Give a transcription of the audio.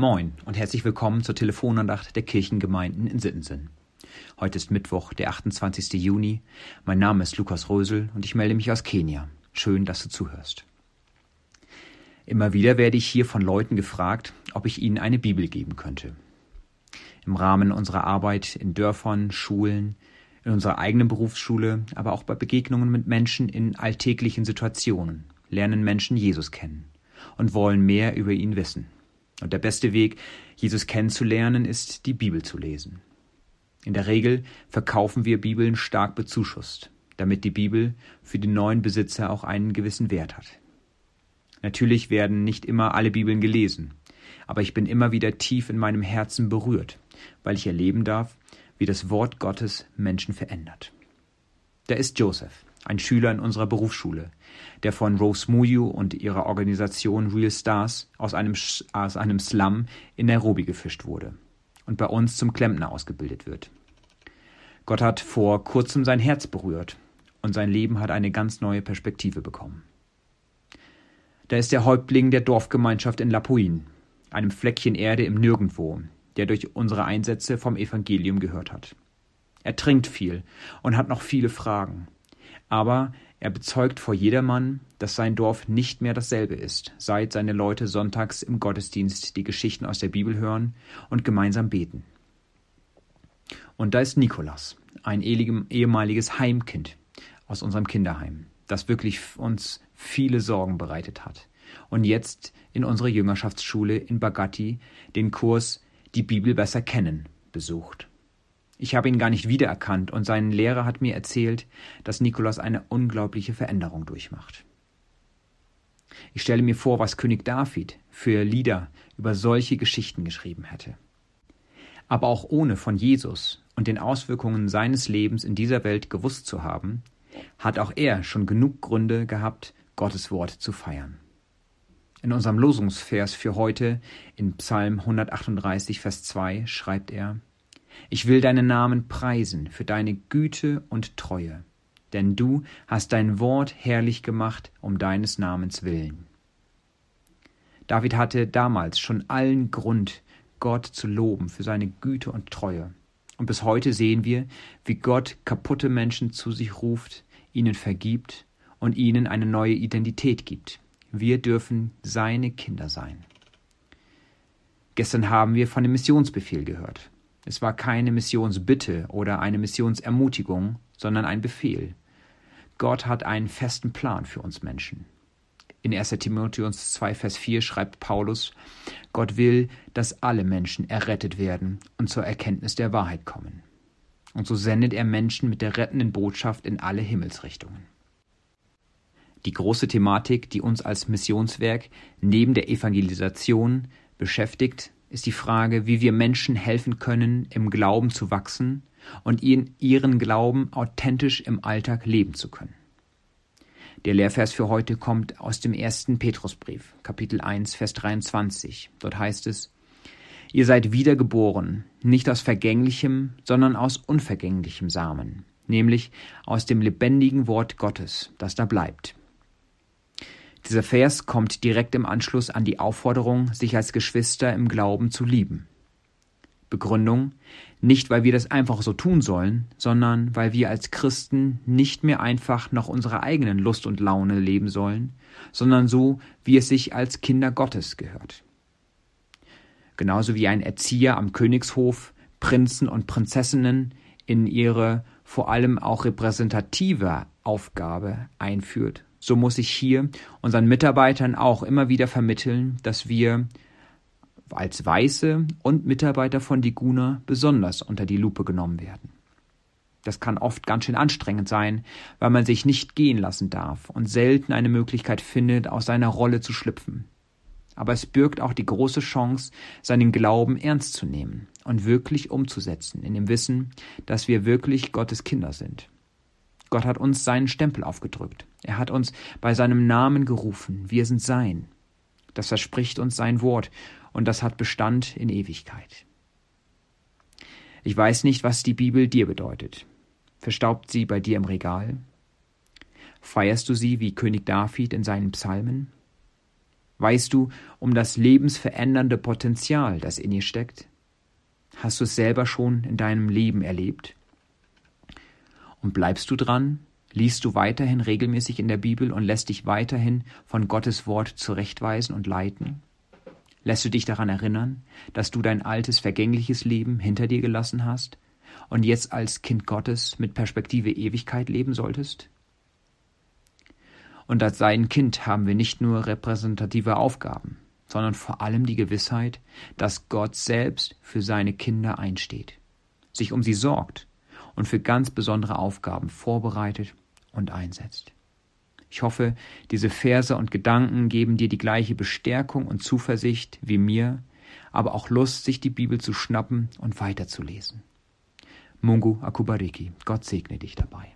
Moin und herzlich willkommen zur Telefonandacht der Kirchengemeinden in Sittensen. Heute ist Mittwoch, der 28. Juni. Mein Name ist Lukas Rösel und ich melde mich aus Kenia. Schön, dass du zuhörst. Immer wieder werde ich hier von Leuten gefragt, ob ich ihnen eine Bibel geben könnte. Im Rahmen unserer Arbeit in Dörfern, Schulen, in unserer eigenen Berufsschule, aber auch bei Begegnungen mit Menschen in alltäglichen Situationen lernen Menschen Jesus kennen und wollen mehr über ihn wissen. Und der beste Weg, Jesus kennenzulernen, ist, die Bibel zu lesen. In der Regel verkaufen wir Bibeln stark bezuschusst, damit die Bibel für die neuen Besitzer auch einen gewissen Wert hat. Natürlich werden nicht immer alle Bibeln gelesen, aber ich bin immer wieder tief in meinem Herzen berührt, weil ich erleben darf, wie das Wort Gottes Menschen verändert. Da ist Joseph, ein Schüler in unserer Berufsschule, der von Rose Muyu und ihrer Organisation Real Stars aus einem, aus einem Slum in Nairobi gefischt wurde und bei uns zum Klempner ausgebildet wird. Gott hat vor kurzem sein Herz berührt und sein Leben hat eine ganz neue Perspektive bekommen. Da ist der Häuptling der Dorfgemeinschaft in Lapuin, einem Fleckchen Erde im Nirgendwo, der durch unsere Einsätze vom Evangelium gehört hat. Er trinkt viel und hat noch viele Fragen. Aber er bezeugt vor jedermann, dass sein Dorf nicht mehr dasselbe ist, seit seine Leute sonntags im Gottesdienst die Geschichten aus der Bibel hören und gemeinsam beten. Und da ist Nikolas, ein ehemaliges Heimkind aus unserem Kinderheim, das wirklich uns viele Sorgen bereitet hat und jetzt in unserer Jüngerschaftsschule in Bagatti den Kurs Die Bibel besser kennen besucht. Ich habe ihn gar nicht wiedererkannt und sein Lehrer hat mir erzählt, dass Nikolaus eine unglaubliche Veränderung durchmacht. Ich stelle mir vor, was König David für Lieder über solche Geschichten geschrieben hätte. Aber auch ohne von Jesus und den Auswirkungen seines Lebens in dieser Welt gewusst zu haben, hat auch er schon genug Gründe gehabt, Gottes Wort zu feiern. In unserem Losungsvers für heute in Psalm 138, Vers 2 schreibt er, ich will deinen Namen preisen für deine Güte und Treue, denn du hast dein Wort herrlich gemacht um deines Namens willen. David hatte damals schon allen Grund, Gott zu loben für seine Güte und Treue. Und bis heute sehen wir, wie Gott kaputte Menschen zu sich ruft, ihnen vergibt und ihnen eine neue Identität gibt. Wir dürfen seine Kinder sein. Gestern haben wir von dem Missionsbefehl gehört. Es war keine Missionsbitte oder eine Missionsermutigung, sondern ein Befehl. Gott hat einen festen Plan für uns Menschen. In 1. Timotheus 2, Vers 4 schreibt Paulus, Gott will, dass alle Menschen errettet werden und zur Erkenntnis der Wahrheit kommen. Und so sendet er Menschen mit der rettenden Botschaft in alle Himmelsrichtungen. Die große Thematik, die uns als Missionswerk neben der Evangelisation beschäftigt, ist die Frage, wie wir Menschen helfen können, im Glauben zu wachsen und ihren Glauben authentisch im Alltag leben zu können. Der Lehrvers für heute kommt aus dem ersten Petrusbrief, Kapitel 1, Vers 23. Dort heißt es, Ihr seid wiedergeboren, nicht aus vergänglichem, sondern aus unvergänglichem Samen, nämlich aus dem lebendigen Wort Gottes, das da bleibt. Dieser Vers kommt direkt im Anschluss an die Aufforderung, sich als Geschwister im Glauben zu lieben. Begründung nicht, weil wir das einfach so tun sollen, sondern weil wir als Christen nicht mehr einfach nach unserer eigenen Lust und Laune leben sollen, sondern so, wie es sich als Kinder Gottes gehört. Genauso wie ein Erzieher am Königshof Prinzen und Prinzessinnen in ihre vor allem auch repräsentative Aufgabe einführt, so muss ich hier unseren Mitarbeitern auch immer wieder vermitteln, dass wir als Weiße und Mitarbeiter von Diguna besonders unter die Lupe genommen werden. Das kann oft ganz schön anstrengend sein, weil man sich nicht gehen lassen darf und selten eine Möglichkeit findet, aus seiner Rolle zu schlüpfen. Aber es birgt auch die große Chance, seinen Glauben ernst zu nehmen und wirklich umzusetzen, in dem Wissen, dass wir wirklich Gottes Kinder sind. Gott hat uns seinen Stempel aufgedrückt. Er hat uns bei seinem Namen gerufen. Wir sind sein. Das verspricht uns sein Wort und das hat Bestand in Ewigkeit. Ich weiß nicht, was die Bibel dir bedeutet. Verstaubt sie bei dir im Regal? Feierst du sie wie König David in seinen Psalmen? Weißt du um das lebensverändernde Potenzial, das in ihr steckt? Hast du es selber schon in deinem Leben erlebt? Und bleibst du dran? Liest du weiterhin regelmäßig in der Bibel und lässt dich weiterhin von Gottes Wort zurechtweisen und leiten? Lässt du dich daran erinnern, dass du dein altes, vergängliches Leben hinter dir gelassen hast und jetzt als Kind Gottes mit Perspektive Ewigkeit leben solltest? Und als sein Kind haben wir nicht nur repräsentative Aufgaben, sondern vor allem die Gewissheit, dass Gott selbst für seine Kinder einsteht, sich um sie sorgt und für ganz besondere Aufgaben vorbereitet und einsetzt. Ich hoffe, diese Verse und Gedanken geben dir die gleiche Bestärkung und Zuversicht wie mir, aber auch Lust, sich die Bibel zu schnappen und weiterzulesen. Mungu Akubariki, Gott segne dich dabei.